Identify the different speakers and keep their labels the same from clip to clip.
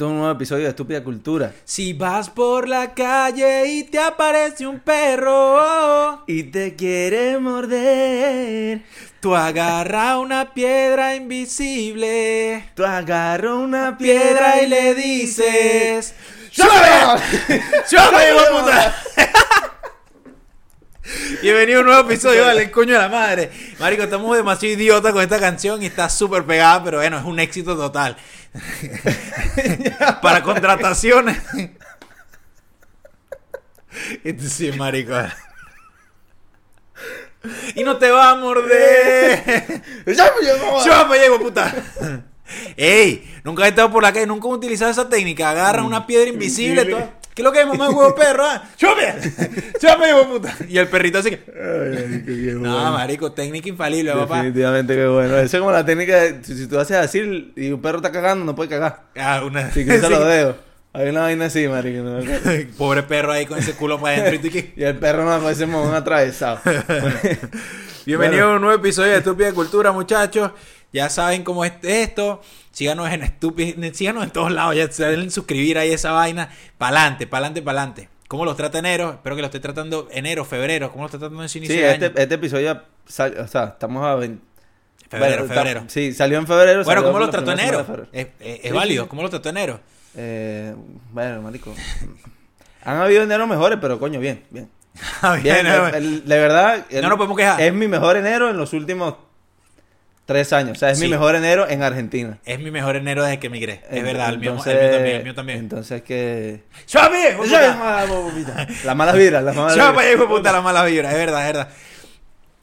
Speaker 1: Esto es un nuevo episodio de Estúpida Cultura.
Speaker 2: Si vas por la calle y te aparece un perro
Speaker 1: Y te quiere morder.
Speaker 2: Tú agarra una piedra invisible,
Speaker 1: Tú agarras una
Speaker 2: piedra y le dices:
Speaker 1: ¡Llámame!
Speaker 2: ¡Llámame, hijo puta! Bienvenido a un nuevo episodio del coño de la madre. Marico, estamos demasiado idiotas con esta canción y está súper pegada, pero bueno, es un éxito total. Para contrataciones. Sí, marico. Y no te va a morder.
Speaker 1: ¡Llámame!
Speaker 2: Yo me llevo, puta. Ey, nunca he estado por la calle, nunca he utilizado esa técnica. Agarra una piedra invisible.
Speaker 1: Invisible.
Speaker 2: toda- ¿Qué es lo que es, mamá, huevo perro? ah? ¡Chúpame! ¡Chúpame, hijo de puta! Y el perrito así que.
Speaker 1: Ay, marico, qué
Speaker 2: No,
Speaker 1: bueno.
Speaker 2: marico, técnica infalible, papá.
Speaker 1: Definitivamente que bueno. Esa es como la técnica de si, si tú haces así y un perro está cagando, no puede cagar.
Speaker 2: Ah, una.
Speaker 1: Si cruza
Speaker 2: sí.
Speaker 1: los dedos. Hay una vaina así, marico. ¿no?
Speaker 2: Pobre perro ahí con ese culo para adentro. y tú que-
Speaker 1: Y el perro no parece un atravesado.
Speaker 2: Bienvenido
Speaker 1: Bueno.
Speaker 2: a un nuevo episodio de Estúpida Cultura, muchachos. Ya saben cómo es esto. Síganos en Estúpida, síganos en todos lados. Ya se deben suscribir ahí esa vaina. Pa'lante, pa'lante, pa'lante. ¿Cómo los trata enero? Espero que lo esté tratando enero, febrero. ¿Cómo lo está tratando en su inicio
Speaker 1: Sí,
Speaker 2: de
Speaker 1: este,
Speaker 2: año?
Speaker 1: este episodio, sal- o sea, estamos a 20...
Speaker 2: Febrero,
Speaker 1: bueno,
Speaker 2: febrero.
Speaker 1: Sí, salió en febrero.
Speaker 2: Bueno, ¿cómo lo trató enero? Es, es- es
Speaker 1: Sí,
Speaker 2: válido. ¿Cómo lo trató enero?
Speaker 1: Eh, bueno, marico. Han habido enero mejores, pero coño, bien, bien. Bien,
Speaker 2: Bien,
Speaker 1: el- el- de verdad. el-
Speaker 2: No nos podemos quejar.
Speaker 1: Es mi mejor enero en los últimos tres años. O sea, es mi mejor enero en Argentina.
Speaker 2: Es mi mejor enero desde que emigré. Es verdad, el mío,
Speaker 1: entonces-
Speaker 2: el mío también. El mío también.
Speaker 1: Entonces que...
Speaker 2: ¡Suave!
Speaker 1: Las malas vibras, las malas vibras.
Speaker 2: puta, la mala vibra. Es verdad, es verdad.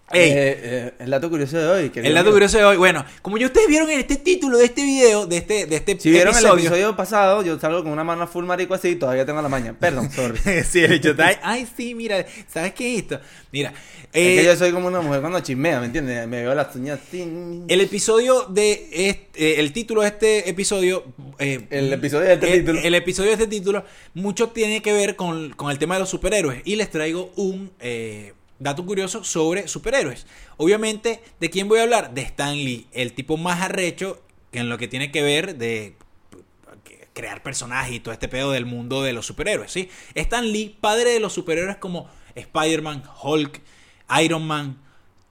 Speaker 2: Ey,
Speaker 1: Eh, eh, el dato curioso de hoy.
Speaker 2: el dato curioso de hoy. Bueno, como ya ustedes vieron en este título de este video, de este, de este
Speaker 1: Si vieron
Speaker 2: episodio.
Speaker 1: el episodio pasado, yo salgo con una mano full marico así y todavía tengo la maña. Perdón, sorry.
Speaker 2: sí, el está ahí. Ay, sí, mira, ¿sabes qué es esto? Mira,
Speaker 1: es
Speaker 2: eh,
Speaker 1: que yo soy como una mujer cuando chismea, ¿me entiendes? Me veo las uñas así.
Speaker 2: el episodio de este, eh, el título de este episodio. eh,
Speaker 1: El episodio de este
Speaker 2: el,
Speaker 1: título.
Speaker 2: el episodio de este título, mucho tiene que ver con, con el tema de los superhéroes. Y les traigo un eh, dato curioso sobre superhéroes. Obviamente, ¿de quién voy a hablar? De Stan Lee, el tipo más arrecho en lo que tiene que ver de crear personajes y todo este pedo del mundo de los superhéroes, ¿sí? Stan Lee, padre de los superhéroes como Spider-Man, Hulk, Iron Man,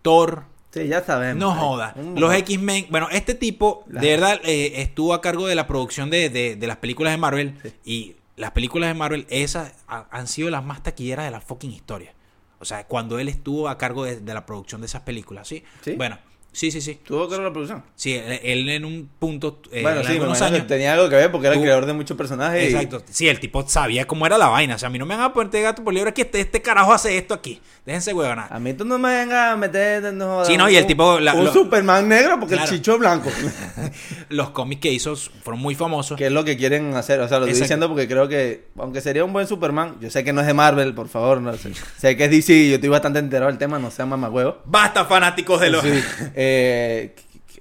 Speaker 2: Thor,
Speaker 1: Sí, ya sabemos.
Speaker 2: no joda. Los X-Men. Bueno, este tipo, de verdad, eh, estuvo a cargo de la producción de, de- de las películas de Marvel.
Speaker 1: Sí.
Speaker 2: Y las películas de Marvel, esas ha- han sido las más taquilleras de la fucking historia. O sea, cuando él estuvo a cargo de, de la producción de esas películas, ¿sí?
Speaker 1: ¿Sí?
Speaker 2: Bueno, sí, sí, sí.
Speaker 1: ¿Tuvo que ver la producción?
Speaker 2: Sí, él, él en un punto. eh,
Speaker 1: bueno,
Speaker 2: en
Speaker 1: sí,
Speaker 2: años.
Speaker 1: tenía algo que ver porque era el creador de muchos personajes. y-
Speaker 2: Exacto. Sí, el tipo sabía cómo era la vaina. O sea, a mí no me van a poner gato por liebre que este, este carajo hace esto aquí. Déjense huevona.
Speaker 1: A mí tú no me vengas a meter. No,
Speaker 2: Sí, no, y el
Speaker 1: un-
Speaker 2: tipo, la-
Speaker 1: un
Speaker 2: lo-
Speaker 1: Superman negro porque
Speaker 2: Claro.
Speaker 1: el chicho es blanco.
Speaker 2: Los cómics que hizo fueron muy famosos.
Speaker 1: que es lo que quieren hacer. O sea, lo estoy
Speaker 2: Exacto.
Speaker 1: diciendo porque creo que, aunque sería un buen Superman, yo sé que no es de Marvel, por favor. No sé. sé que es DC, yo estoy bastante enterado del tema, no sea mamagüevo.
Speaker 2: Basta, fanáticos de los.
Speaker 1: Sí, eh,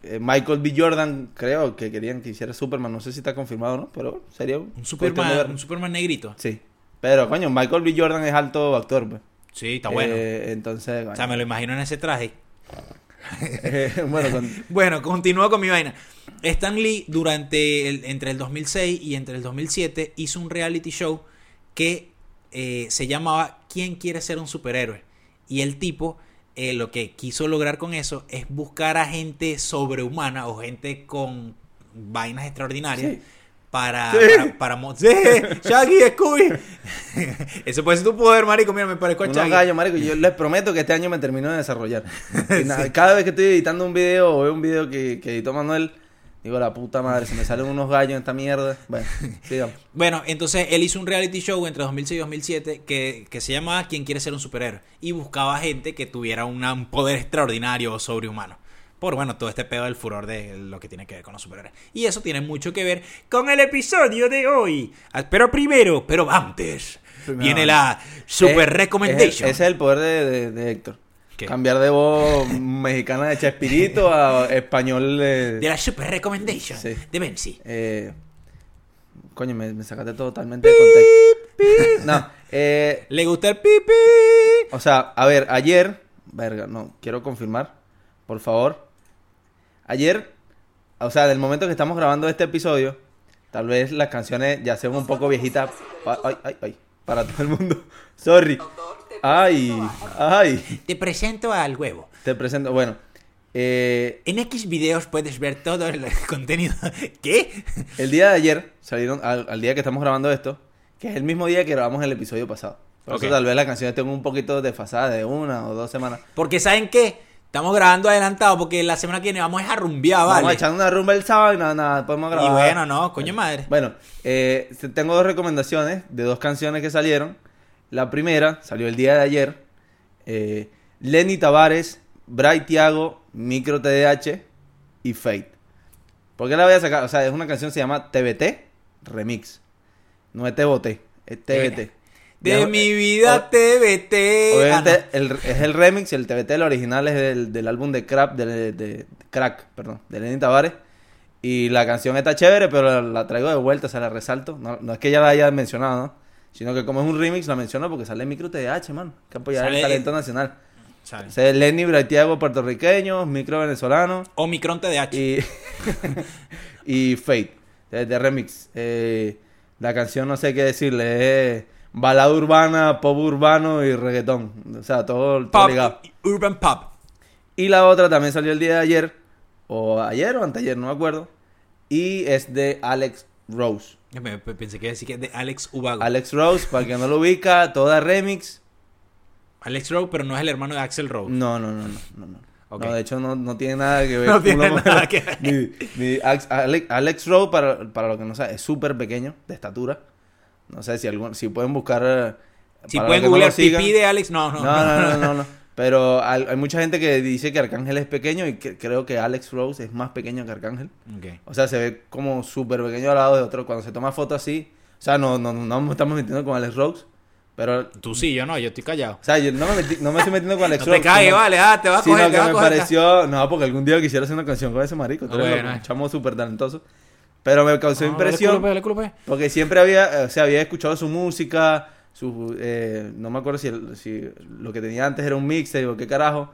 Speaker 1: eh, Michael B. Jordan, creo que querían que hiciera Superman. No sé si está confirmado o no, pero sería un,
Speaker 2: Superman, un Superman negrito.
Speaker 1: Sí. Pero, coño, Michael B. Jordan es alto actor, pues.
Speaker 2: Sí, está bueno.
Speaker 1: Eh, entonces,
Speaker 2: o sea, me lo imagino en ese traje.
Speaker 1: eh, bueno, con-
Speaker 2: Bueno, continúo con mi vaina. Stan Lee, durante el, entre el 2006 y entre el 2007, hizo un reality show que eh, se llamaba ¿Quién quiere ser un superhéroe? Y el tipo eh, lo que quiso lograr con eso es buscar a gente sobrehumana o gente con vainas extraordinarias.
Speaker 1: Sí.
Speaker 2: Para,
Speaker 1: Sí.
Speaker 2: para, para. Shaggy, Scooby. Ese puede ser tu poder, marico. Mira, me parezco a
Speaker 1: unos
Speaker 2: Shaggy.
Speaker 1: gallos, marico. Yo les prometo que este año me termino de desarrollar. Cada vez que estoy editando un video o veo un video que, que editó Manuel, digo, la puta madre, se me salen unos gallos en esta mierda. Bueno, sigamos.
Speaker 2: Bueno, entonces él hizo un reality show entre 2006 y 2007 que, que se llamaba ¿Quién quiere ser un superhéroe? Y buscaba gente que tuviera una- un poder extraordinario o sobrehumano. Por bueno, todo este pedo del furor de lo que tiene que ver con los superhéroes. Y eso tiene mucho que ver con el episodio de hoy. Ah, Pero primero, pero antes,
Speaker 1: Primero.
Speaker 2: viene la super recommendation.
Speaker 1: es el- Ese es el poder de, de- de Héctor.
Speaker 2: ¿Qué?
Speaker 1: Cambiar de voz mexicana de Chespirito a español de...
Speaker 2: De la super recommendation
Speaker 1: Sí.
Speaker 2: de Benzi.
Speaker 1: Eh, coño, me, me sacaste totalmente de contexto. No, eh,
Speaker 2: ¿Le gusta el pipi?
Speaker 1: o sea, a ver, ayer, verga, no, quiero confirmar, por favor. Ayer, o sea, del momento que estamos grabando este episodio, tal vez las canciones ya sean un poco viejitas. pa- Ay, ay, ay, para todo el mundo. Sorry. Ay, ay.
Speaker 2: Te presento al huevo.
Speaker 1: Te presento, bueno. eh,
Speaker 2: En X videos puedes ver todo el contenido. ¿Qué?
Speaker 1: el día de ayer, salieron, al, al día que estamos grabando esto, que es el mismo día que grabamos el episodio pasado. Por
Speaker 2: Ok.
Speaker 1: eso tal vez las canciones tengan un poquito desfasadas de una o dos semanas.
Speaker 2: Porque ¿saben qué? Estamos grabando adelantado porque la semana que viene vamos a rumbear,
Speaker 1: Vamos
Speaker 2: ¿vale?
Speaker 1: echando una rumba el sábado y nada, nada, podemos grabar.
Speaker 2: Y bueno, no, coño madre.
Speaker 1: Bueno, eh, te- tengo dos recomendaciones de dos canciones que salieron. La primera salió el día de ayer. Eh, Lenny Tavares, Bray Thiago, Micro TDH y Fate. ¿Por qué la voy a sacar? O sea, es una canción que se llama TBT Remix. No es TBT, es TBT.
Speaker 2: De mi
Speaker 1: eh,
Speaker 2: vida
Speaker 1: o-
Speaker 2: TBT.
Speaker 1: Obviamente
Speaker 2: Ah,
Speaker 1: el- es el remix, el TBT, el original es del, del álbum de Crap, de, de- de- Crack, perdón, de Lenny Tavares. Y la canción está chévere, pero la, la traigo de vuelta, se la resalto. No, no es que ya la haya mencionado, ¿no? Sino que como es un remix, la menciono porque sale Micro TDH, man. Que apoyar
Speaker 2: Sale-
Speaker 1: el talento nacional. Ese es Lenny Braithiago, puertorriqueño, Micro venezolano
Speaker 2: Omicron TDH.
Speaker 1: y, y Fate, de, de remix. Eh, la canción no sé qué decirle, es balada urbana, pop urbano y reggaetón. O sea, todo, todo
Speaker 2: Pop,
Speaker 1: ligado.
Speaker 2: Urban Pop.
Speaker 1: Y la otra también salió el día de ayer, o ayer o anteayer, no me acuerdo. Y es de Alex Rose.
Speaker 2: Me- Pensé que decir que de Alex Ubago.
Speaker 1: Alex Rose, para que no lo ubica, toda remix.
Speaker 2: Alex Rowe, pero no es el hermano de Axel Rowe.
Speaker 1: No, no, no, no, no. no. No, de hecho no, no tiene nada que ver
Speaker 2: No tiene nada que ver.
Speaker 1: Ni- Alex, Alex Rowe, para, para lo que no sabe, es súper pequeño, de estatura. No sé si algún, si pueden buscar... eh,
Speaker 2: Si pueden
Speaker 1: no
Speaker 2: googlear
Speaker 1: sigan.
Speaker 2: pipí de Alex, no, no.
Speaker 1: No, no, no, no, no. Pero hay, mucha gente que dice que Arcángel es pequeño y que, creo que Alex Rose es más pequeño que Arcángel. O sea, se ve como súper pequeño al lado de otro. Cuando se toma foto así, o sea, no, no, no nos estamos metiendo con Alex Rose. Pero,
Speaker 2: Tú sí, yo no, yo estoy callado.
Speaker 1: o sea, yo no me, metí- no me estoy metiendo con Alex
Speaker 2: No te
Speaker 1: Rose.
Speaker 2: caes,
Speaker 1: sino-
Speaker 2: vale, ah, te va a
Speaker 1: sino
Speaker 2: coger, te
Speaker 1: que me
Speaker 2: coger.
Speaker 1: pareció, no, porque algún día quisiera hacer una canción con ese marico, tú eres un chamo súper talentoso. Pero me causó
Speaker 2: No,
Speaker 1: impresión,
Speaker 2: dale dale
Speaker 1: porque siempre había, o sea, había escuchado su música, su, eh, no me acuerdo si, el- si lo que tenía antes era un mixtape o qué carajo,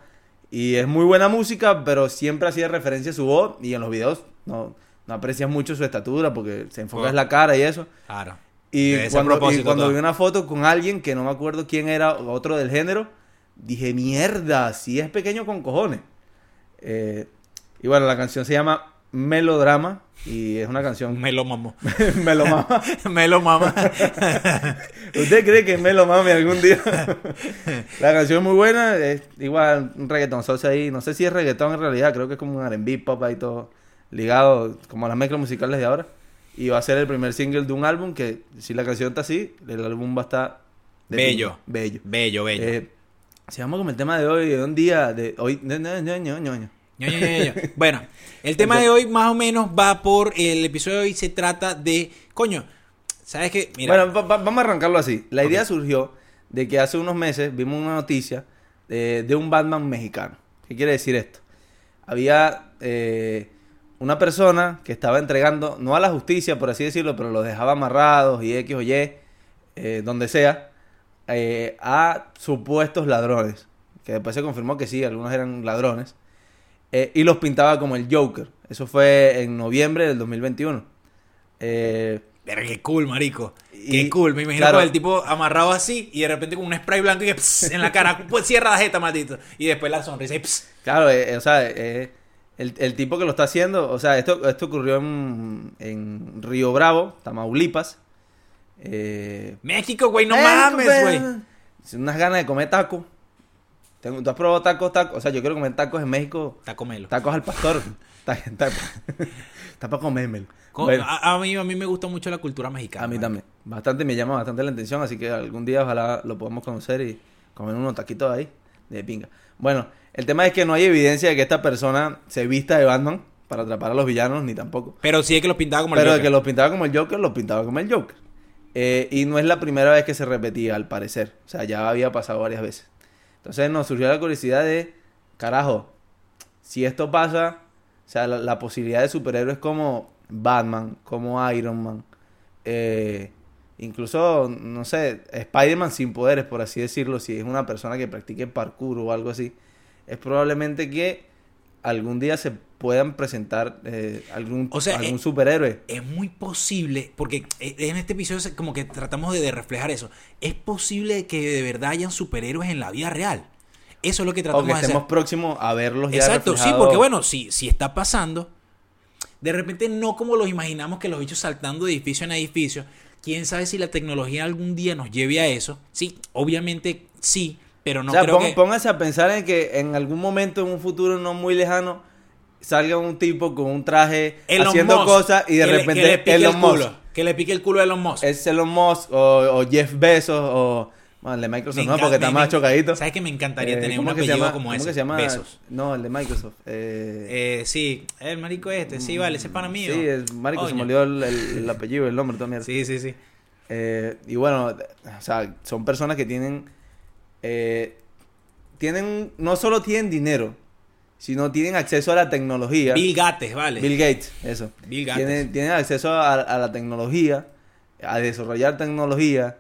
Speaker 1: y es muy buena música, pero siempre hacía referencia a su voz, y en los videos no, no aprecias mucho su estatura, porque se enfoca en la cara y eso.
Speaker 2: Claro.
Speaker 1: Y
Speaker 2: Debe
Speaker 1: cuando, y vi una foto con alguien que no me acuerdo quién era, otro del género, dije, mierda, sí es pequeño con cojones. Eh, y bueno, la canción se llama Melodrama y es una canción...
Speaker 2: Me lo mamó.
Speaker 1: Melomama.
Speaker 2: Me lo mamá.
Speaker 1: ¿Usted cree que es Melomami algún día? la canción es muy buena, es igual un reggaetón socio ahí. No sé si es reggaetón en realidad, creo que es como un R&B pop ahí todo ligado, como a las mezclas musicales de ahora. Y va a ser el primer single de un álbum que, si la canción está así, el álbum va a estar...
Speaker 2: Bello.
Speaker 1: Bello.
Speaker 2: Bello, bello.
Speaker 1: Eh, sigamos con el tema de hoy, de un día, de hoy...
Speaker 2: Bueno, el tema de hoy más o menos va por. El episodio de hoy se trata de. Coño, ¿sabes qué? Mira.
Speaker 1: Bueno, va- va- vamos a arrancarlo así. La idea surgió de que hace unos meses vimos una noticia de, de un Batman mexicano. ¿Qué quiere decir esto? Había eh, una persona que estaba entregando, no a la justicia, por así decirlo, pero los dejaba amarrados y X o Y, eh, donde sea, eh, a supuestos ladrones. Que después se confirmó que sí, algunos eran ladrones. Eh, y los pintaba como el Joker. Eso fue en noviembre del 2021. Eh,
Speaker 2: Pero qué cool, marico.
Speaker 1: Y-
Speaker 2: Qué cool. Me imagino
Speaker 1: claro.
Speaker 2: con el tipo amarrado así y de repente con un spray blanco y que, pss, en la cara. Pues cierra la jeta, maldito. Y después la sonrisa y pss.
Speaker 1: Claro, eh, eh, o sea, eh, el, el tipo que lo está haciendo, o sea, esto, esto ocurrió en, en Río Bravo, Tamaulipas. Eh,
Speaker 2: México, güey, no
Speaker 1: eh,
Speaker 2: mames, güey.
Speaker 1: Unas ganas de comer tacos. Tengo- ¿Tú has probado tacos, tacos? O sea, yo quiero comer tacos en México,
Speaker 2: Taco Melo.
Speaker 1: tacos al pastor. Está para comérmelo.
Speaker 2: Co-
Speaker 1: Bueno,
Speaker 2: a, a mí, a mí me gusta mucho la cultura mexicana.
Speaker 1: a mí también. Bastante, me llama bastante la atención, así que algún día ojalá lo podamos conocer y comer unos taquitos ahí de pinga. Bueno, el tema es que no hay evidencia de que esta persona se vista de Batman para atrapar a los villanos, ni tampoco.
Speaker 2: Pero sí es que los pintaba como el
Speaker 1: Pero de
Speaker 2: Joker.
Speaker 1: que los pintaba como el Joker, los pintaba como el Joker. Eh, y no es la primera vez que se repetía, al parecer. O sea, ya había pasado varias veces. Entonces nos surgió la curiosidad de, carajo, si esto pasa, o sea, la, posibilidad de superhéroes como Batman, como Iron Man, eh, incluso, no sé, Spider-Man sin poderes, por así decirlo, si es una persona que practique parkour o algo así, es probablemente que algún día se puedan presentar eh, algún,
Speaker 2: O sea,
Speaker 1: algún
Speaker 2: eh,
Speaker 1: superhéroe.
Speaker 2: Es muy posible, porque eh, en este episodio como que tratamos de, de reflejar eso. Es posible que de verdad hayan superhéroes en la vida real. Eso es lo que tratamos de hacer.
Speaker 1: estemos próximos a verlos ya
Speaker 2: Exacto, sí, porque bueno, si, si está pasando, de repente no como los imaginamos que los bichos saltando de edificio en edificio. Quién sabe si la tecnología algún día nos lleve a eso. Sí, obviamente sí, pero no
Speaker 1: o sea,
Speaker 2: creo
Speaker 1: pon-
Speaker 2: que.
Speaker 1: pónganse a pensar en que en algún momento, en un futuro no muy lejano, salga un tipo con un traje
Speaker 2: Elon
Speaker 1: haciendo
Speaker 2: Musk,
Speaker 1: cosas y de
Speaker 2: que le-
Speaker 1: repente
Speaker 2: que le pique
Speaker 1: Elon
Speaker 2: el
Speaker 1: Musk.
Speaker 2: culo, que le pique el culo a Elon Musk.
Speaker 1: Es Elon Musk o, o Jeff Bezos o... Bueno, el de Microsoft no, porque está más chocadito.
Speaker 2: ¿Sabes que me encantaría
Speaker 1: Eh,
Speaker 2: tener
Speaker 1: ¿cómo
Speaker 2: un
Speaker 1: que se
Speaker 2: apellido
Speaker 1: llama?
Speaker 2: como
Speaker 1: ¿Cómo
Speaker 2: ese?
Speaker 1: que se llama?
Speaker 2: Besos.
Speaker 1: No, el de Microsoft. Eh,
Speaker 2: Eh, sí, el marico este, sí, vale, ese pana mío.
Speaker 1: Sí, el marico, se me olvidó el, el- el apellido, el nombre, toda mierda.
Speaker 2: Sí, sí, sí.
Speaker 1: Eh, y bueno, o sea, son personas que tienen, eh, tienen, no solo tienen dinero, sino tienen acceso a la tecnología.
Speaker 2: Bill Gates, vale.
Speaker 1: Bill Gates, eso.
Speaker 2: Bill Gates.
Speaker 1: Tienen, tienen acceso a, a la tecnología, a desarrollar tecnología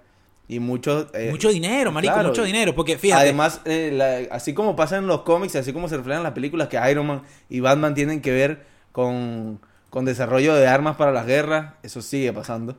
Speaker 1: y muchos... eh,
Speaker 2: mucho dinero, marico,
Speaker 1: claro.
Speaker 2: mucho dinero. Porque fíjate,
Speaker 1: Además, eh, la- así como pasa en los cómics, así como se reflejan las películas que Iron Man y Batman tienen que ver con, con desarrollo de armas para las guerras, eso sigue pasando.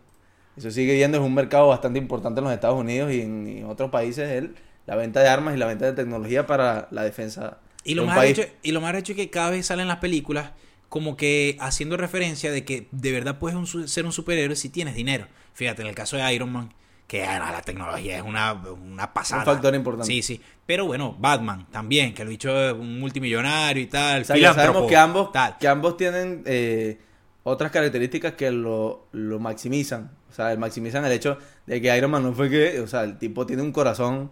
Speaker 1: Eso sigue viendo, es un mercado bastante importante en los Estados Unidos y en, y en otros países, el, la venta de armas y la venta de tecnología para la defensa
Speaker 2: Y
Speaker 1: de
Speaker 2: lo,
Speaker 1: un
Speaker 2: más
Speaker 1: país.
Speaker 2: arrecho, y lo más arrecho es que cada vez salen las películas como que haciendo referencia de que de verdad puedes un ser un superhéroe si tienes dinero. Fíjate, en el caso de Iron Man, que ah, la tecnología es una, una pasada.
Speaker 1: Un factor importante.
Speaker 2: Sí, sí. Pero bueno, Batman también, que lo dicho es un multimillonario y tal.
Speaker 1: O sea, ya sabemos que ambos,
Speaker 2: tal.
Speaker 1: que ambos tienen eh, otras características que lo, lo maximizan. O sea, maximizan el hecho de que Iron Man no fue que, o sea, el tipo tiene un corazón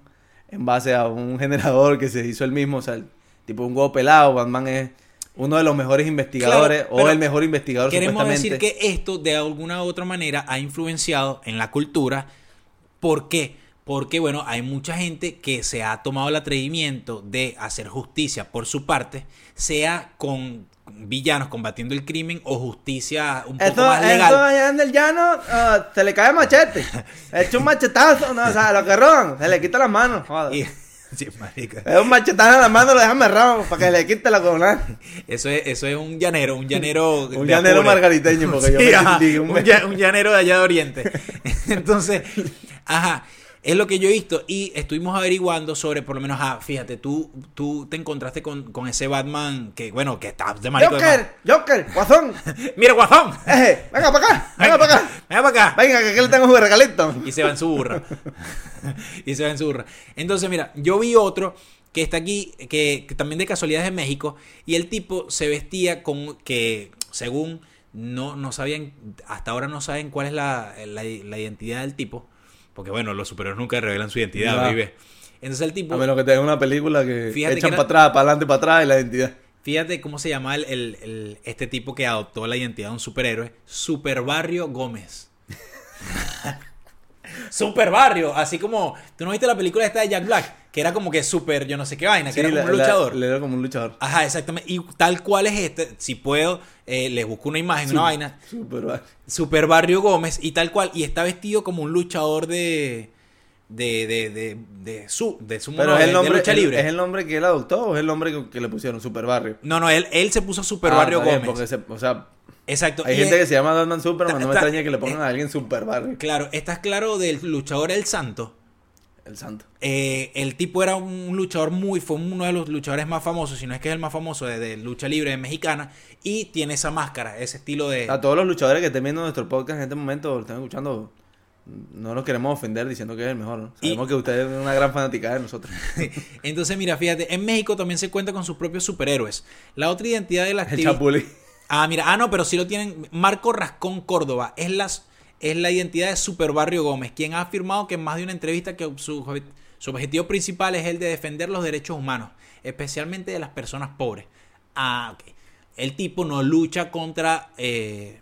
Speaker 1: en base a un generador que se hizo él mismo. O sea, el tipo un huevo pelado. Batman es uno de los mejores investigadores
Speaker 2: Claro,
Speaker 1: o el mejor investigador
Speaker 2: Queremos
Speaker 1: supuestamente.
Speaker 2: decir que esto de alguna u otra manera ha influenciado en la cultura. ¿Por qué? Porque, bueno, hay mucha gente que se ha tomado el atrevimiento de hacer justicia por su parte, sea con villanos combatiendo el crimen o justicia un poco más legal.
Speaker 1: allá en el llano ah, se le cae machete. Echa un machetazo, no, o sea, lo que roban, se le quita las manos. joder.
Speaker 2: Y- sí, marica.
Speaker 1: Es un machetazo en la mano, lo dejan amarrado para que le quite la corona.
Speaker 2: Eso es, eso es un llanero, un llanero.
Speaker 1: Un llanero
Speaker 2: Apure.
Speaker 1: margariteño, porque yo me
Speaker 2: ajá,
Speaker 1: un
Speaker 2: llanero de allá de Oriente. Entonces, ajá, es lo que yo he visto y estuvimos averiguando sobre, por lo menos, ah, fíjate, tú, tú te encontraste con, con ese Batman que, bueno, que está de marico. de
Speaker 1: Joker, Joker, guasón.
Speaker 2: ma- Mira, guasón.
Speaker 1: Eje, venga para acá, venga para acá.
Speaker 2: Venga para acá.
Speaker 1: Venga, que aquí le tengo un regalito.
Speaker 2: Y se va en su burra. y se va en su burra. Entonces, mira, yo vi otro que está aquí, que, que también de casualidad es de México, y el tipo se vestía con que, según no, no sabían, hasta ahora no saben cuál es la, la- la identidad del tipo, porque bueno, los superhéroes nunca revelan su identidad,
Speaker 1: Ya.
Speaker 2: vive. Entonces el tipo,
Speaker 1: A menos que tenga una película que echan
Speaker 2: que
Speaker 1: para atrás, para adelante, para atrás y la identidad.
Speaker 2: fíjate cómo se llama el, el- el- este tipo que adoptó la identidad de un superhéroe, Super Barrio Gómez. Super Barrio, así como, ¿tú no viste la película esta de Jack Black? Que era como que super, yo no sé qué vaina, que era como
Speaker 1: la-
Speaker 2: un luchador.
Speaker 1: le era como un luchador.
Speaker 2: Ajá, exactamente. Y tal cual es este, si puedo, eh, les busco una imagen, una vaina.
Speaker 1: Super va-
Speaker 2: Super Barrio Gómez y tal cual. Y está vestido como un luchador de. De, de, de, de su, de su
Speaker 1: Pero es el
Speaker 2: de- de
Speaker 1: nombre,
Speaker 2: lucha libre.
Speaker 1: ¿es el nombre que él adoptó o es el nombre que, que le pusieron? Super Barrio.
Speaker 2: No, no, él, él se puso Super
Speaker 1: Ah,
Speaker 2: Barrio Gómez.
Speaker 1: porque se- o sea,
Speaker 2: Exacto.
Speaker 1: hay
Speaker 2: y
Speaker 1: gente
Speaker 2: es-
Speaker 1: que se llama Batman Superman,
Speaker 2: Ta-
Speaker 1: no me extraña que le pongan a alguien Super Barrio.
Speaker 2: Claro, estás claro del luchador El Santo.
Speaker 1: El santo.
Speaker 2: Eh, el tipo era un luchador muy, fue uno de los luchadores más famosos, si no es que es el más famoso de, de lucha libre mexicana, y tiene esa máscara, ese estilo de...
Speaker 1: A todos los luchadores que estén viendo nuestro podcast en este momento, lo están escuchando, no los queremos ofender diciendo que es el mejor. ¿no?
Speaker 2: Y-
Speaker 1: Sabemos que ustedes es una gran fanática de nosotros.
Speaker 2: Entonces, mira, fíjate, en México también se cuenta con sus propios superhéroes. La otra identidad de la
Speaker 1: El. Chapulín.
Speaker 2: Ah, mira, ah, no, pero sí lo tienen. Marco Rascón Córdoba es, las, es la identidad de Super Barrio Gómez, quien ha afirmado que en más de una entrevista que su, obje- su objetivo principal es el de defender los derechos humanos, especialmente de las personas pobres. Ah, ok. El tipo no lucha contra. eh,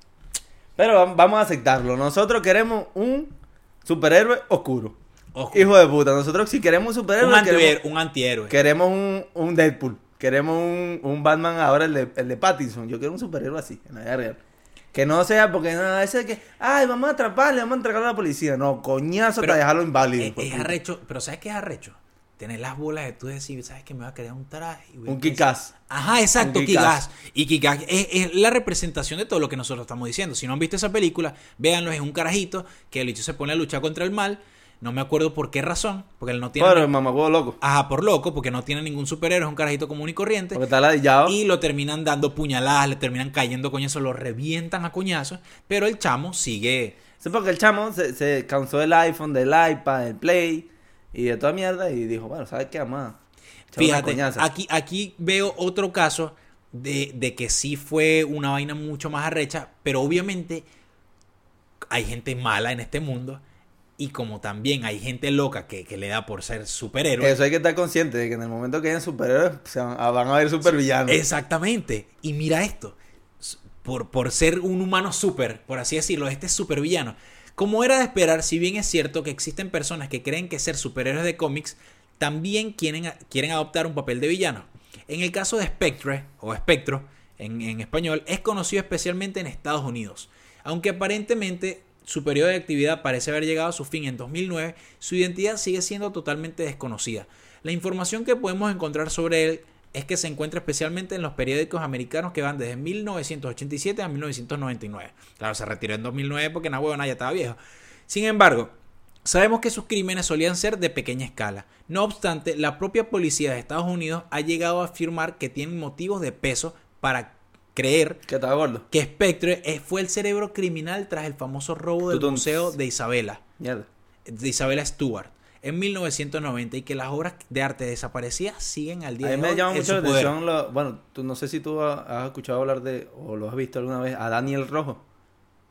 Speaker 1: Pero vam- vamos a aceptarlo. Nosotros queremos un superhéroe oscuro.
Speaker 2: ojo,
Speaker 1: Hijo de puta. Nosotros si queremos un superhéroe,
Speaker 2: un, antihéroe,
Speaker 1: queremos,
Speaker 2: un antihéroe.
Speaker 1: queremos un, un Deadpool. Queremos un, un Batman ahora, el de, el de Pattinson. Yo quiero un superhéroe así, en la vida real. Que no sea porque no, ese que, ay, vamos a atraparle, vamos a entregarlo a la policía. No, coñazo
Speaker 2: Pero
Speaker 1: para dejarlo inválido.
Speaker 2: es, es arrecho, pero ¿sabes qué es arrecho? Tener las bolas de tú decir, ¿sabes que Me va a crear un traje. y voy
Speaker 1: Un Kikaz.
Speaker 2: Ajá, exacto, Kikaz. Y Kikaz es, es la representación de todo lo que nosotros estamos diciendo. Si no han visto esa película, véanlo, es un carajito que el hecho se pone a luchar contra el mal. No me acuerdo por qué razón, porque él no tiene...
Speaker 1: Pero el mamacuevo loco.
Speaker 2: Ajá, por loco, porque no tiene ningún superhéroe, es un carajito común y corriente.
Speaker 1: Porque está ladillado.
Speaker 2: Y lo terminan dando puñaladas, le terminan cayendo coñazos, lo revientan a coñazos. Pero el chamo sigue.
Speaker 1: Sí, porque el chamo se, se cansó del iPhone, del iPad, del Play y de toda mierda y dijo, bueno, ¿sabes qué, mamá?
Speaker 2: Fíjate, aquí, aquí veo otro caso de, de que sí fue una vaina mucho más arrecha, pero obviamente hay gente mala en este mundo. Y como también hay gente loca que, que le da por ser superhéroe.
Speaker 1: Eso hay que estar consciente de que en el momento que hayan superhéroes se van, a- van a haber supervillanos.
Speaker 2: Exactamente. Y mira esto. Por, por ser un humano super, por así decirlo, este es supervillano. Como era de esperar, si bien es cierto que existen personas que creen que ser superhéroes de cómics también quieren, quieren adoptar un papel de villano. En el caso de Spectre, o Spectro en, en español, es conocido especialmente en Estados Unidos. Aunque aparentemente su periodo de actividad parece haber llegado a su fin en 2009, su identidad sigue siendo totalmente desconocida. La información que podemos encontrar sobre él es que se encuentra especialmente en los periódicos americanos que van desde 1987 a 1999. Claro, se retiró en 2009 porque na huevona ya estaba viejo. Sin embargo, sabemos que sus crímenes solían ser de pequeña escala. No obstante, la propia policía de Estados Unidos ha llegado a afirmar que tienen motivos de peso para creer
Speaker 1: Que estaba gordo.
Speaker 2: que Spectre eh, fue el cerebro criminal tras el famoso robo del museo de Isabela,
Speaker 1: Mierda.
Speaker 2: de Isabela Stewart, en 1990 y que las obras de arte desaparecidas siguen al día
Speaker 1: A mí
Speaker 2: de
Speaker 1: me
Speaker 2: hoy
Speaker 1: llama
Speaker 2: en
Speaker 1: mucho la atención, bueno, tú, no sé si tú ha- has escuchado hablar de, o lo has visto alguna vez, a Dani el Rojo.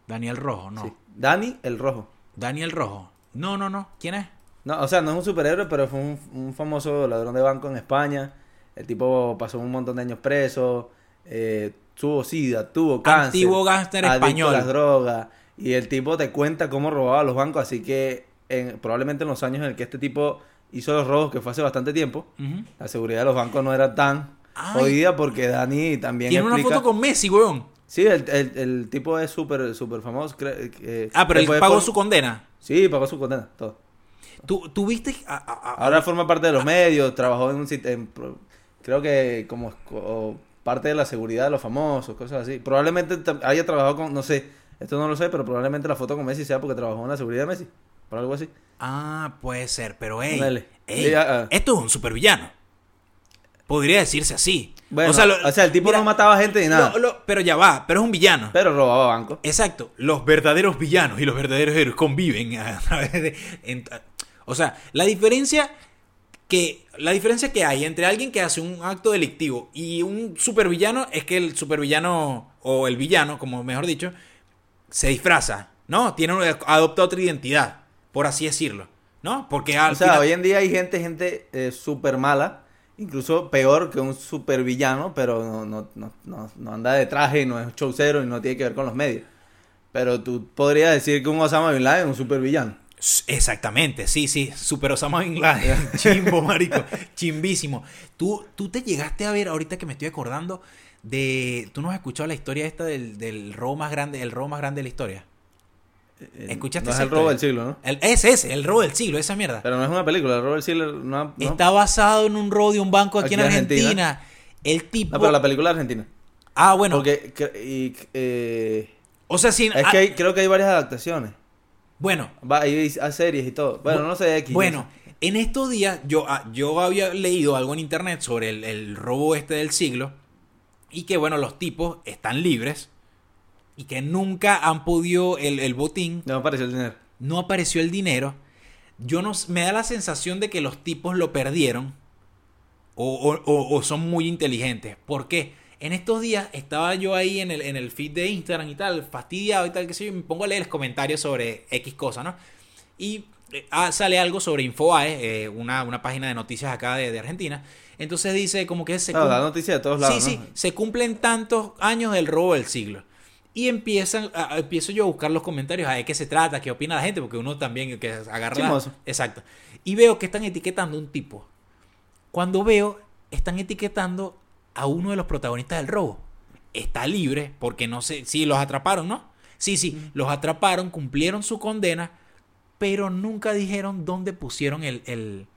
Speaker 2: Daniel Rojo, no.
Speaker 1: Sí. Dani el Rojo.
Speaker 2: Daniel Rojo. No, no, no. ¿Quién es?
Speaker 1: No, o sea, no es un superhéroe, pero fue un, un famoso ladrón de banco en España. El tipo pasó un montón de años preso, eh, tuvo sida, tuvo cáncer.
Speaker 2: Antiguo gángster español.
Speaker 1: a las drogas. Y el tipo te cuenta cómo robaba los bancos, así que en- probablemente en los años en el que este tipo hizo los robos, que fue hace bastante tiempo, la seguridad de los bancos no era tan
Speaker 2: Ay.
Speaker 1: jodida porque Dani también
Speaker 2: Tiene una
Speaker 1: explica...
Speaker 2: foto con Messi, weón.
Speaker 1: Sí, el, el, el tipo es súper súper famoso. eh,
Speaker 2: Ah, pero él pagó
Speaker 1: por-
Speaker 2: su condena.
Speaker 1: Sí, pagó su condena, todo.
Speaker 2: ¿Tú, tú viste? a- a- a-
Speaker 1: Ahora forma parte de los medios, trabajó en un en creo que como co- parte de la seguridad de los famosos, cosas así. Probablemente haya trabajado con, no sé, esto no lo sé, pero probablemente la foto con Messi sea porque trabajó en la seguridad de Messi, por algo así.
Speaker 2: Ah, puede ser, pero ey,
Speaker 1: Sí, ah, ah.
Speaker 2: esto es un supervillano. Podría decirse así.
Speaker 1: Bueno, o sea, el tipo no mataba gente ni nada.
Speaker 2: lo- lo- pero ya va, pero es un villano.
Speaker 1: Pero robaba bancos.
Speaker 2: Exacto. Los verdaderos villanos y los verdaderos héroes conviven a través de. en- o sea, la diferencia que la diferencia que hay entre alguien que hace un acto delictivo y un supervillano es que el supervillano o el villano, como mejor dicho, se disfraza, ¿no? Tiene adopta otra identidad, por así decirlo, ¿no? Porque al
Speaker 1: O sea,
Speaker 2: final-
Speaker 1: hoy en día hay gente, gente eh, súper mala, incluso peor que un super villano, pero no, no, no, no, no anda de traje, no es showcero y no tiene que ver con los medios. Pero tú podrías decir que un Osama Bin Laden es un super villano.
Speaker 2: Exactamente, sí, sí, Super Osama Bin Laden, chimbo, marico, chimbísimo. ¿Tú, tú te llegaste a ver, ahorita que me estoy acordando, de... ¿Tú no has escuchado la historia esta del, del robo más grande, el robo más grande de la historia?
Speaker 1: Eh,
Speaker 2: ¿Escuchaste
Speaker 1: No es el robo del siglo, ¿no?
Speaker 2: El, es ese, el robo del siglo, esa mierda.
Speaker 1: Pero no es una película, el robo del siglo no, no-
Speaker 2: Está basado en un robo de un banco aquí,
Speaker 1: Aquí
Speaker 2: en
Speaker 1: en
Speaker 2: Argentina.
Speaker 1: Argentina.
Speaker 2: El tipo...
Speaker 1: No, pero la película argentina.
Speaker 2: Ah, bueno.
Speaker 1: Porque y, eh,
Speaker 2: O sea, sí...
Speaker 1: es
Speaker 2: ah,
Speaker 1: que hay- creo que hay varias adaptaciones.
Speaker 2: Bueno,
Speaker 1: Va, hay, hay series y todo. Bueno, no sé X.
Speaker 2: Bueno,
Speaker 1: sé.
Speaker 2: en estos días yo, ah, yo había leído algo en internet sobre el, el robo este del siglo y que bueno, los tipos están libres y que nunca han podido el, el botín,
Speaker 1: No apareció el dinero.
Speaker 2: no apareció el dinero. Yo no me da la sensación de que los tipos lo perdieron o, o- son muy inteligentes. ¿Por qué? En estos días estaba yo ahí en el, en el feed de Instagram y tal, fastidiado y tal, que sé yo, y me pongo a leer los comentarios sobre X cosa, ¿no? Y eh, ah, sale algo sobre Infobae, eh, una, una página de noticias acá de, de Argentina. Entonces dice como que se...
Speaker 1: Claro,
Speaker 2: cum-
Speaker 1: la noticia de todos lados.
Speaker 2: Sí, sí, se cumplen tantos años del robo del siglo. Y empiezan, a- empiezo yo a buscar los comentarios, a ver qué se trata, qué opina la gente, porque uno también que agarra... Exacto. Y veo que están etiquetando un tipo. Cuando veo, están etiquetando a uno de los protagonistas del robo. Está libre, porque no sé, sí, los atraparon, ¿no? Sí, sí, los atraparon, cumplieron su condena, pero nunca dijeron dónde pusieron el, el,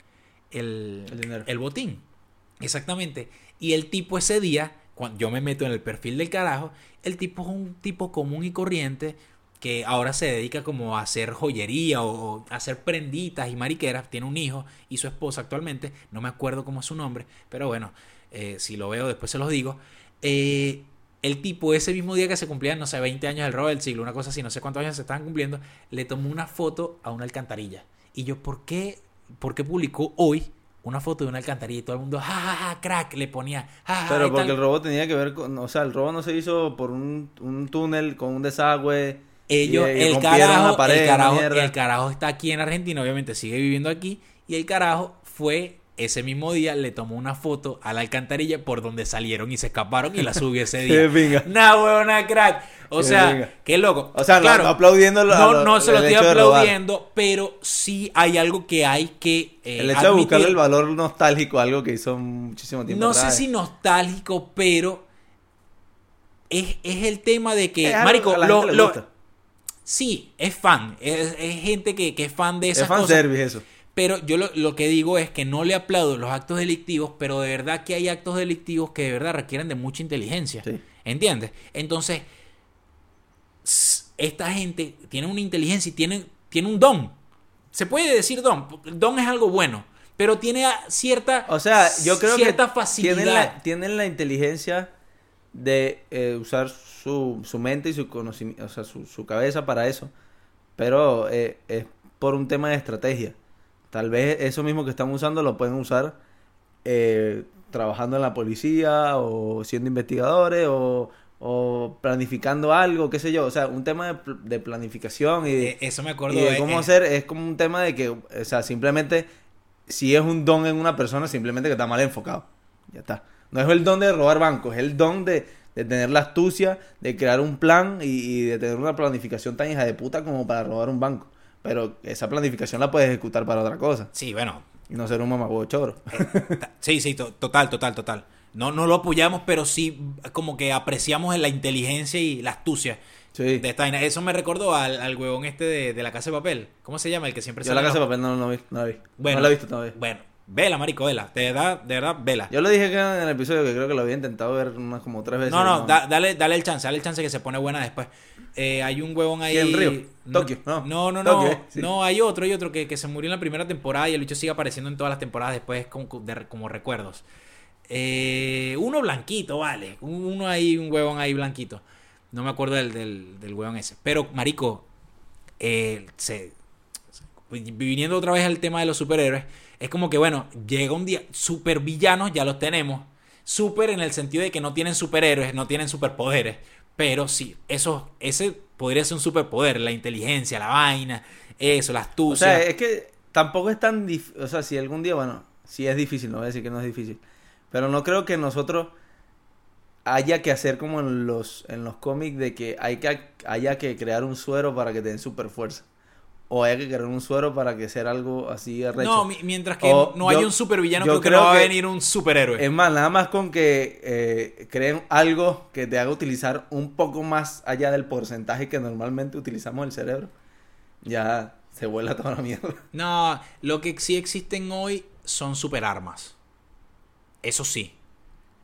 Speaker 2: el,
Speaker 1: el
Speaker 2: botín. Exactamente. Y el tipo ese día, yo me meto en el perfil del carajo, el tipo es un tipo común y corriente que ahora se dedica como a hacer joyería o, o hacer prenditas y mariqueras. Tiene un hijo y su esposa actualmente. No me acuerdo cómo es su nombre, pero bueno, eh, si lo veo después se los digo. Eh, el tipo ese mismo día que se cumplían, no sé, 20 años del robo del siglo, una cosa así, no sé cuántos años se estaban cumpliendo, le tomó una foto a una alcantarilla. Y yo, ¿por qué, por qué publicó hoy una foto de una alcantarilla? Y todo el mundo, ja, ja, ja, crack, le ponía, ja, ja,
Speaker 1: Pero porque
Speaker 2: tal.
Speaker 1: el robo tenía que ver con, o sea, el robo no se hizo por un, un túnel con un desagüe.
Speaker 2: Ellos,
Speaker 1: y- y
Speaker 2: el carajo,
Speaker 1: pared,
Speaker 2: el, carajo, el carajo está aquí en Argentina, obviamente sigue viviendo aquí. Y el carajo fue ese mismo día, le tomó una foto a la alcantarilla por donde salieron y se escaparon y la subió ese día. Nah, huevona, crack. O
Speaker 1: Qué
Speaker 2: sea, qué loco.
Speaker 1: O sea, no-
Speaker 2: Claro,
Speaker 1: no aplaudiendo lo-
Speaker 2: No,
Speaker 1: lo-
Speaker 2: no se lo estoy
Speaker 1: de
Speaker 2: aplaudiendo, pero sí hay algo que hay que. eh,
Speaker 1: El hecho de
Speaker 2: admitir.
Speaker 1: buscarle el valor nostálgico a algo que hizo muchísimo tiempo
Speaker 2: No sé si nostálgico, pero es, es el tema de que, Marico, lo- lo- sí, es fan. Es, es gente que, que es fan de esas
Speaker 1: Es
Speaker 2: cosas.
Speaker 1: fanservice eso.
Speaker 2: Pero yo lo, lo que digo es que no le aplaudo los actos delictivos, pero de verdad que hay actos delictivos que de verdad requieren de mucha inteligencia.
Speaker 1: Sí.
Speaker 2: ¿Entiendes? Entonces, esta gente tiene una inteligencia y tiene, tiene un don. Se puede decir don. Don es algo bueno. Pero tiene cierta,
Speaker 1: O sea, yo creo
Speaker 2: cierta
Speaker 1: que
Speaker 2: facilidad.
Speaker 1: tienen la, tienen la inteligencia de eh, usar su, su mente y su conocimiento, o sea, su, su cabeza para eso. Pero eh, es por un tema de estrategia. Tal vez eso mismo que están usando lo pueden usar eh, trabajando en la policía o siendo investigadores o, o planificando algo, qué sé yo. O sea, un tema de, pl- de planificación y de,
Speaker 2: Eh, eso me acuerdo
Speaker 1: y de
Speaker 2: de-
Speaker 1: cómo hacer es como un tema de que, o sea, simplemente si es un don en una persona, simplemente que está mal enfocado. Ya está. No es el don de robar bancos, es el don de, de tener la astucia, de crear un plan y, y de tener una planificación tan hija de puta como para robar un banco. Pero esa planificación la puedes ejecutar para otra cosa
Speaker 2: Sí, bueno.
Speaker 1: y no ser un mamahuevo choro.
Speaker 2: Ta- Sí, sí, to- total, total, total. No, no lo apoyamos, pero sí como que apreciamos la inteligencia y la astucia
Speaker 1: Sí.
Speaker 2: de esta vaina. Eso me recordó al, al huevón este de, de la casa de papel. ¿Cómo se llama? El que siempre
Speaker 1: Yo la casa de papel no, no, vi, no la vi.
Speaker 2: Bueno,
Speaker 1: no la he visto todavía.
Speaker 2: Bueno, vela, marico, vela. De verdad, de verdad, vela.
Speaker 1: Yo lo dije que en el episodio que creo que lo había intentado ver unas como tres veces.
Speaker 2: No, no, da- dale, dale el chance, dale el chance que se pone buena después. Eh, hay un huevón ahí.
Speaker 1: ¿Quién, Río? Tokio, no.
Speaker 2: No, no, no.
Speaker 1: Tokio, sí.
Speaker 2: No, hay otro, hay otro que, que se murió en la primera temporada y el bicho sigue apareciendo en todas las temporadas después como, de- como recuerdos. Eh, uno blanquito, vale. Uno ahí, un huevón ahí blanquito. No me acuerdo del, del, del huevón ese. Pero, marico, eh, se, viniendo otra vez al tema de los superhéroes, es como que, bueno, llega un día, supervillanos ya los tenemos. Super en el sentido de que no tienen superhéroes, no tienen superpoderes. Pero sí, eso, ese podría ser un superpoder, la inteligencia, la vaina, eso, la
Speaker 1: O
Speaker 2: astucia.
Speaker 1: sea, es que tampoco es tan difícil. O sea, si algún día, bueno, sí es difícil, no voy a decir que no es difícil. Pero no creo que nosotros haya que hacer como en los, en los cómics de que, hay que haya que crear un suero para que te den super fuerza. O haya que crear un suero para que sea algo así arrecho.
Speaker 2: no, mi- mientras que
Speaker 1: O
Speaker 2: no
Speaker 1: yo-
Speaker 2: haya un supervillano,
Speaker 1: yo
Speaker 2: creo que
Speaker 1: creo
Speaker 2: no va a venir un superhéroe.
Speaker 1: Es más, nada más con que eh, creen algo que te haga utilizar un poco más allá del porcentaje que normalmente utilizamos el cerebro. Ya se vuela toda la mierda.
Speaker 2: No, lo que sí existen hoy son superarmas. Eso sí.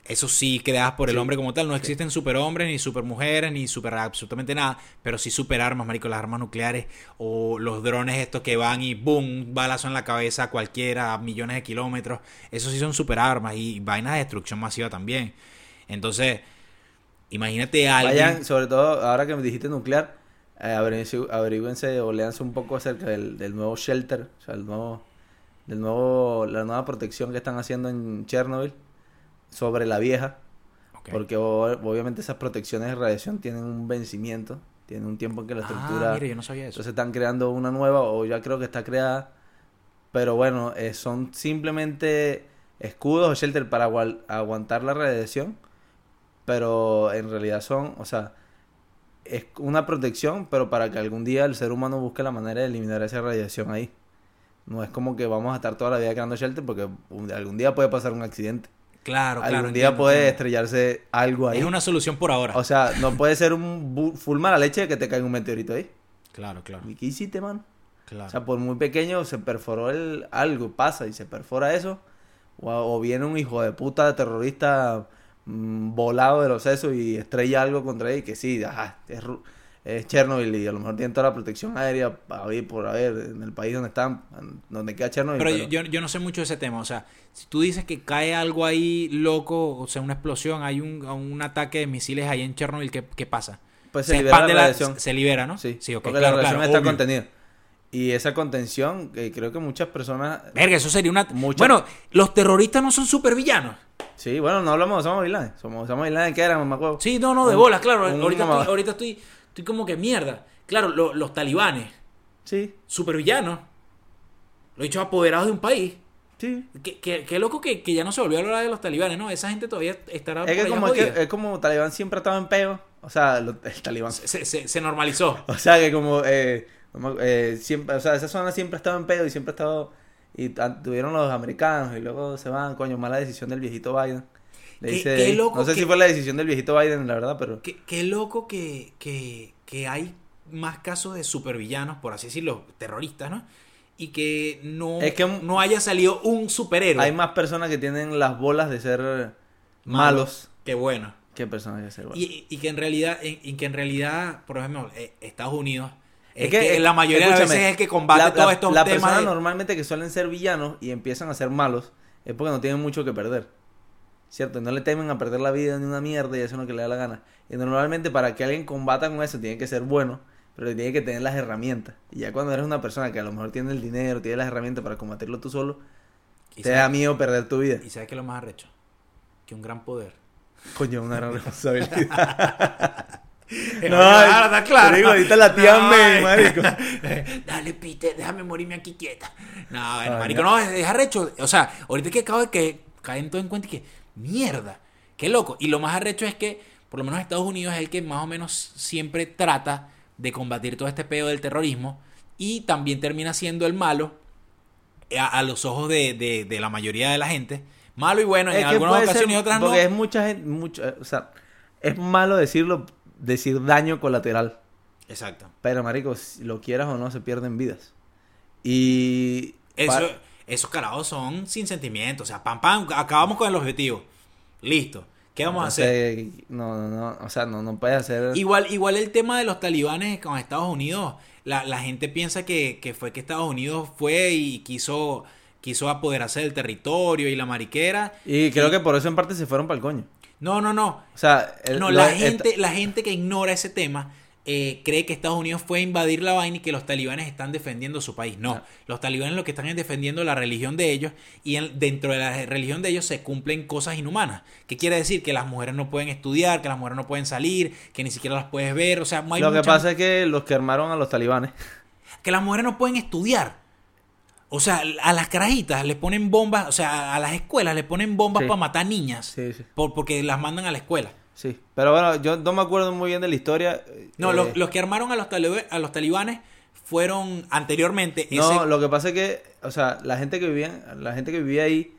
Speaker 2: Eso sí, creadas por el hombre como tal. No existen superhombres, ni supermujeres, ni super absolutamente nada. Pero sí superarmas, marico, las armas nucleares. O los drones estos que van y boom, balazo en la cabeza a cualquiera a millones de kilómetros. Eso sí son superarmas. Y vainas de destrucción masiva también. Entonces, imagínate a alguien.
Speaker 1: Vayan, sobre todo ahora que me dijiste nuclear, eh, o leanse un poco acerca del, del nuevo shelter, o sea, el nuevo, del nuevo, la nueva protección que están haciendo en Chernobyl sobre la vieja, porque obviamente esas protecciones de radiación tienen un vencimiento, tienen un tiempo en que la estructura,
Speaker 2: Ah, yo no sabía eso.
Speaker 1: entonces están creando una nueva o ya creo que está creada, pero bueno, eh, son simplemente escudos o shelter para aguantar la radiación, pero en realidad son, o sea, es una protección, pero para que algún día el ser humano busque la manera de eliminar esa radiación ahí. No es como que vamos a estar toda la vida creando shelter porque un- algún día puede pasar un accidente.
Speaker 2: Claro, claro.
Speaker 1: algún día
Speaker 2: entiendo,
Speaker 1: puede estrellarse algo ahí.
Speaker 2: Es una solución por ahora.
Speaker 1: O sea, no puede ser un full mala leche que te caiga un meteorito ahí.
Speaker 2: Claro, claro.
Speaker 1: ¿Y qué hiciste, man?
Speaker 2: Claro.
Speaker 1: O sea, por muy pequeño se perforó el algo, pasa y se perfora eso. O, o viene un hijo de puta terrorista mm, volado de los sesos y estrella algo contra él, que sí, ajá, es, Ru- es Chernobyl y a lo mejor tienen toda la protección aérea a ver, por haber en el país donde están, donde queda Chernobyl.
Speaker 2: Pero
Speaker 1: pero-
Speaker 2: yo, yo no sé mucho de ese tema. O sea, si tú dices que cae algo ahí loco, o sea, una explosión, hay un, un ataque de misiles ahí en Chernobyl, ¿qué, qué pasa?
Speaker 1: pues se, libera la radiación.
Speaker 2: se libera, ¿no?
Speaker 1: Sí,
Speaker 2: sí ok,
Speaker 1: porque
Speaker 2: claro,
Speaker 1: la radiación
Speaker 2: claro,
Speaker 1: está
Speaker 2: obvio.
Speaker 1: contenida. Y esa contención, que creo que muchas personas...
Speaker 2: Verga, eso sería una... Bueno, los terroristas no son supervillanos.
Speaker 1: Sí, bueno, no hablamos de Osama Bin Laden. Somos Osama Bin Laden, ¿qué era? Me acuerdo.
Speaker 2: Sí, no, no, de bolas, claro.
Speaker 1: un
Speaker 2: Ahorita estoy, ahorita estoy, estoy como que mierda. Claro, lo- los talibanes,
Speaker 1: Sí,
Speaker 2: supervillanos. Lo he dicho apoderados de un país.
Speaker 1: sí.
Speaker 2: Qué, qué- qué loco que, que ya no se volvió a hablar de los talibanes, ¿no? Esa gente todavía estará
Speaker 1: Es que, como, es, que es como Talibán siempre ha estado en peo. O sea, lo- el Talibán.
Speaker 2: se, se- se normalizó.
Speaker 1: O sea, que como... Eh, como, eh, siempre, o sea, esa zona siempre ha estado en peo y siempre ha estado... Y tuvieron los americanos y luego se van, coño, mala decisión del viejito Biden. Le
Speaker 2: Qué-
Speaker 1: dice
Speaker 2: qué
Speaker 1: ahí.
Speaker 2: loco
Speaker 1: no sé
Speaker 2: que-
Speaker 1: si fue la decisión del viejito Biden, la verdad, pero...
Speaker 2: Qué, qué loco que, que, que hay más casos de supervillanos, por así decirlo, terroristas, ¿no? Y que no,
Speaker 1: Es que-
Speaker 2: no haya salido un superhéroe.
Speaker 1: Hay más personas que tienen las bolas de ser malos
Speaker 2: Qué bueno.
Speaker 1: que personas que ser buenos.
Speaker 2: Y, y que en realidad, y, y que en realidad, por ejemplo, eh, Estados Unidos es,
Speaker 1: Es
Speaker 2: que,
Speaker 1: que,
Speaker 2: la mayoría de veces es el que combate
Speaker 1: la,
Speaker 2: todos
Speaker 1: la-
Speaker 2: estos
Speaker 1: la
Speaker 2: temas. de-
Speaker 1: normalmente que suelen ser villanos y empiezan a ser malos es porque no tienen mucho que perder. ¿Cierto? No le temen a perder la vida ni una mierda y eso es lo que le da la gana. Y normalmente para que alguien combata con eso tiene que ser bueno, pero tiene que tener las herramientas. Y ya cuando eres una persona que a lo mejor tiene el dinero, tiene las herramientas para combatirlo tú solo, te da miedo perder tu vida.
Speaker 2: y sabes que es lo más arrecho. Que un gran poder.
Speaker 1: Coño, una gran responsabilidad.
Speaker 2: No,
Speaker 1: claro,
Speaker 2: está claro.
Speaker 1: digo, ahorita la tía
Speaker 2: eh.
Speaker 1: marico.
Speaker 2: Dale, Peter, déjame morirme aquí quieta. No, bueno, marico, no, es, es arrecho. O sea, ahorita que acabo de que caen todo en cuenta y que, mierda, qué loco. Y lo más arrecho es que, por lo menos Estados Unidos es el que más o menos siempre trata de combatir todo este pedo del terrorismo y también termina siendo el malo a, a los ojos de, de- de la mayoría de la gente. Malo y bueno en
Speaker 1: Es que
Speaker 2: algunas ocasiones y otras no.
Speaker 1: Porque es mucha gente, mucho, eh, o sea, es malo decirlo, decir daño colateral.
Speaker 2: Exacto.
Speaker 1: Pero, marico, si lo quieras o no, se pierden vidas. Y...
Speaker 2: Eso, esos carajos son sin sentimiento. O sea, pam, pam, acabamos con el objetivo. Listo. ¿Qué vamos a hacer?
Speaker 1: No, no, no, o sea, no, no puedes hacer...
Speaker 2: Igual, igual el tema de los talibanes con Estados Unidos. La, la gente piensa que, que fue que Estados Unidos fue y quiso, quiso apoderarse del territorio y la mariquera.
Speaker 1: Y creo que por eso en parte se fueron para el coño.
Speaker 2: No, no, no.
Speaker 1: O sea, el-
Speaker 2: No, la gente, la gente que ignora ese tema eh, cree que Estados Unidos fue a invadir la vaina y que los talibanes están defendiendo su país. No, los talibanes lo que están es defendiendo la religión de ellos y en- dentro de la religión de ellos se cumplen cosas inhumanas. ¿Qué quiere decir? Que las mujeres no pueden estudiar, que las mujeres no pueden salir, que ni siquiera las puedes ver. O sea, hay
Speaker 1: Lo que pasa es que los que armaron a los talibanes...
Speaker 2: que las mujeres no pueden estudiar. O sea, a las carajitas le ponen bombas, o sea, a las escuelas le ponen bombas
Speaker 1: Sí.
Speaker 2: para matar niñas.
Speaker 1: Sí, sí.
Speaker 2: por- porque las mandan a la escuela.
Speaker 1: Sí. Pero bueno, yo no me acuerdo muy bien de la historia.
Speaker 2: No,
Speaker 1: eh,
Speaker 2: los, los que armaron a los, a los talibanes fueron anteriormente.
Speaker 1: No,
Speaker 2: ese-
Speaker 1: lo que pasa es que, o sea, la gente que vivía, la gente que vivía ahí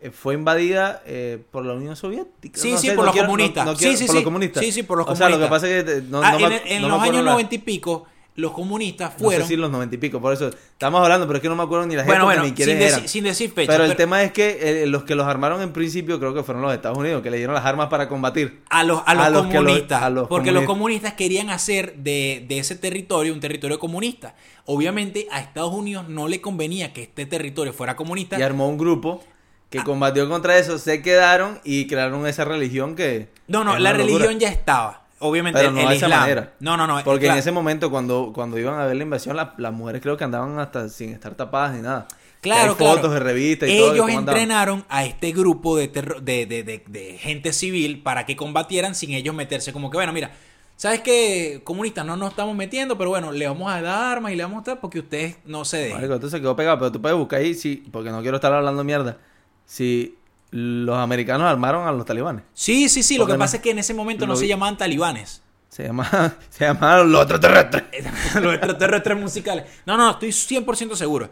Speaker 1: eh, fue invadida eh, por la Unión Soviética.
Speaker 2: Sí,
Speaker 1: No
Speaker 2: sí,
Speaker 1: sé,
Speaker 2: por
Speaker 1: no
Speaker 2: los
Speaker 1: quiero-
Speaker 2: comunistas.
Speaker 1: no quiero-
Speaker 2: Sí, sí,
Speaker 1: por
Speaker 2: sí.
Speaker 1: los comunistas.
Speaker 2: Sí, sí, por los
Speaker 1: O sea, lo que
Speaker 2: comunistas.
Speaker 1: pasa es que eh, no,
Speaker 2: Ah, en
Speaker 1: me-
Speaker 2: en
Speaker 1: me
Speaker 2: los años noventa y pico, los comunistas
Speaker 1: No
Speaker 2: fueron.
Speaker 1: sé si los noventa y pico, por eso estamos hablando, pero es que no me acuerdo ni la gente
Speaker 2: bueno, bueno,
Speaker 1: ni
Speaker 2: sin,
Speaker 1: quiénes
Speaker 2: deci-
Speaker 1: eran.
Speaker 2: sin decir fecha.
Speaker 1: pero el tema es que eh, los que los armaron en principio creo que fueron los Estados Unidos, que le dieron las armas para combatir.
Speaker 2: a los, a los,
Speaker 1: a
Speaker 2: comunistas.
Speaker 1: a los
Speaker 2: porque los
Speaker 1: comunistas.
Speaker 2: querían hacer de, de ese territorio un territorio comunista. Obviamente a Estados Unidos no le convenía que este territorio fuera comunista.
Speaker 1: Y armó un grupo que
Speaker 2: Ah.
Speaker 1: combatió contra eso, se quedaron y crearon esa religión que...
Speaker 2: no, no, la
Speaker 1: locura.
Speaker 2: religión ya estaba. Obviamente
Speaker 1: Pero
Speaker 2: el,
Speaker 1: no
Speaker 2: el
Speaker 1: de esa
Speaker 2: Islam.
Speaker 1: manera.
Speaker 2: No, no, no.
Speaker 1: Porque
Speaker 2: claro.
Speaker 1: en ese momento, cuando, cuando iban a ver la invasión, la- las mujeres creo que andaban hasta sin estar tapadas ni nada.
Speaker 2: Claro,
Speaker 1: hay fotos
Speaker 2: claro.
Speaker 1: de revistas y
Speaker 2: Ellos entrenaron a este grupo de, de, de- de- gente civil para que combatieran sin ellos meterse como que, bueno, mira, ¿sabes qué? Comunistas no nos estamos metiendo, pero bueno, le vamos a dar armas y le vamos a dar porque ustedes no se dejen.
Speaker 1: Marico, esto se quedó pegado, pero tú puedes buscar ahí, sí, porque no quiero estar hablando mierda. Si los americanos armaron a los talibanes.
Speaker 2: Sí, sí, sí, lo que
Speaker 1: no-
Speaker 2: pasa es que en ese momento no se llamaban talibanes.
Speaker 1: Se llamaban, se llamaban los extraterrestres.
Speaker 2: los extraterrestres musicales. No, no, estoy 100% seguro.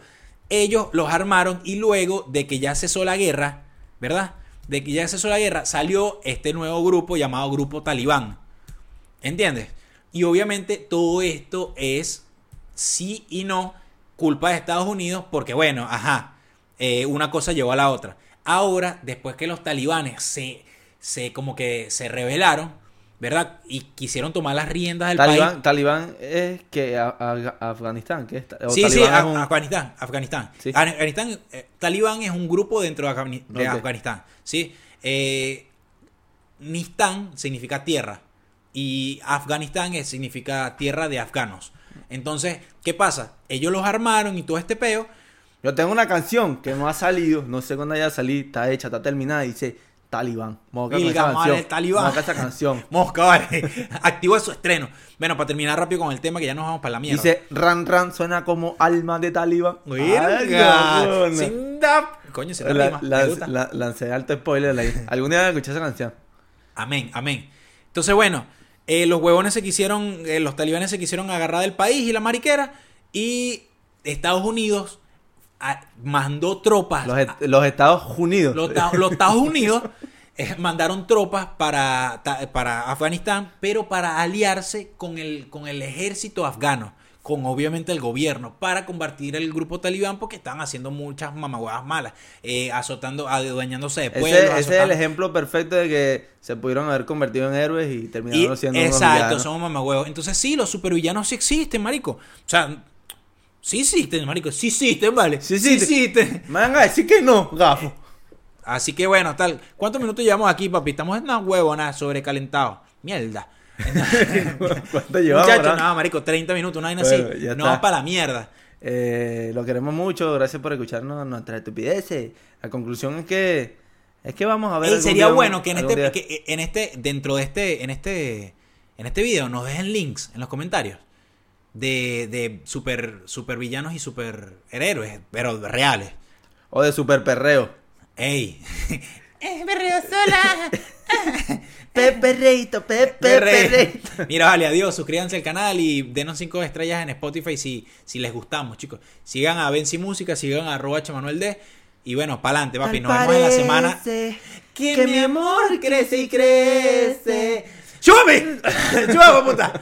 Speaker 2: Ellos los armaron y luego de que ya cesó la guerra, ¿verdad? De que ya cesó la guerra, salió este nuevo grupo llamado Grupo Talibán. ¿Entiendes? Y obviamente todo esto es sí y no culpa de Estados Unidos porque, bueno, ajá, eh, una cosa llevó a la otra. Ahora, después que los talibanes se, se como que se rebelaron, ¿verdad? Y quisieron tomar las riendas del
Speaker 1: Talibán,
Speaker 2: país.
Speaker 1: Talibán es que a- a- Afganistán, ¿qué es?
Speaker 2: Sí, sí,
Speaker 1: es un-
Speaker 2: Afganistán, Afganistán.
Speaker 1: Sí.
Speaker 2: Afganistán, eh, Talibán es un grupo dentro de, Afgani- de
Speaker 1: Ok.
Speaker 2: Afganistán, ¿sí? Eh, Nistán significa tierra y Afganistán es- significa tierra de afganos. Entonces, ¿qué pasa? Ellos los armaron y todo este peo.
Speaker 1: Yo tengo una canción que no ha salido, no sé cuándo haya a salir, está hecha, está terminada, y dice Talibán. Vamos a buscar
Speaker 2: Vilga,
Speaker 1: esa canción.
Speaker 2: Talibán.
Speaker 1: Esa.
Speaker 2: Mosca, vale. Activo su estreno. Bueno, para terminar rápido con el tema que ya nos vamos para la mierda.
Speaker 1: Dice Ran Ran suena como alma de Talibán. Cabrón.
Speaker 2: Sin da- Coño, se
Speaker 1: La- la- la- lancé alto spoiler ahí. Algún día escuché esa canción.
Speaker 2: Amén, amén. Entonces, bueno, eh, los huevones se quisieron, eh, los talibanes se quisieron agarrar del país y la mariquera. Y Estados Unidos mandó tropas.
Speaker 1: Los, est- los Estados Unidos.
Speaker 2: Los, ta- los Estados Unidos eh, mandaron tropas para, para Afganistán, pero para aliarse con el, con el ejército afgano, con obviamente el gobierno, para combatir el grupo talibán porque están haciendo muchas mamaguadas malas, eh, azotando, adueñándose de
Speaker 1: ese,
Speaker 2: pueblos.
Speaker 1: ese es el ejemplo perfecto de que se pudieron haber convertido en héroes y
Speaker 2: Y-
Speaker 1: terminaron siendo unos
Speaker 2: exacto, somos mamahuevos. Entonces sí, los supervillanos sí existen, marico. O sea, sí existen, marico. Sí existen, vale.
Speaker 1: Sí
Speaker 2: Sí
Speaker 1: existen.
Speaker 2: existen.
Speaker 1: Me van a decir que no, gafo.
Speaker 2: Así que bueno, tal. ¿Cuántos minutos llevamos aquí, papi? Estamos en una huevona sobrecalentados. Mierda.
Speaker 1: ¿Cuánto llevamos?
Speaker 2: Muchachos, no, marico, 30 minutos, una vaina
Speaker 1: Bueno,
Speaker 2: así. No,
Speaker 1: está.
Speaker 2: para la mierda.
Speaker 1: Eh, lo queremos mucho, gracias por escucharnos nuestras estupideces. La conclusión es que es que vamos a ver.
Speaker 2: Ey, sería
Speaker 1: día
Speaker 2: bueno que en este, que en este, dentro de este, en este, en este video nos dejen links en los comentarios de, de super, super villanos y super héroes, pero reales.
Speaker 1: O de super perreo.
Speaker 2: Ey.
Speaker 3: Es berreo sola.
Speaker 1: Pepe Reito, Pepe
Speaker 2: Perre.
Speaker 1: Reito.
Speaker 2: Mira, vale, adiós. Suscríbanse al canal y denos 5 estrellas en Spotify si, si les gustamos, chicos. Sigan a Benzi Música, sigan a arroba Manuel D. Y bueno, pa'lante, papi. Nos vemos en la semana.
Speaker 1: Que, mi amor crece y crece.
Speaker 2: ¡Chúpame! ¡Chúpame, puta!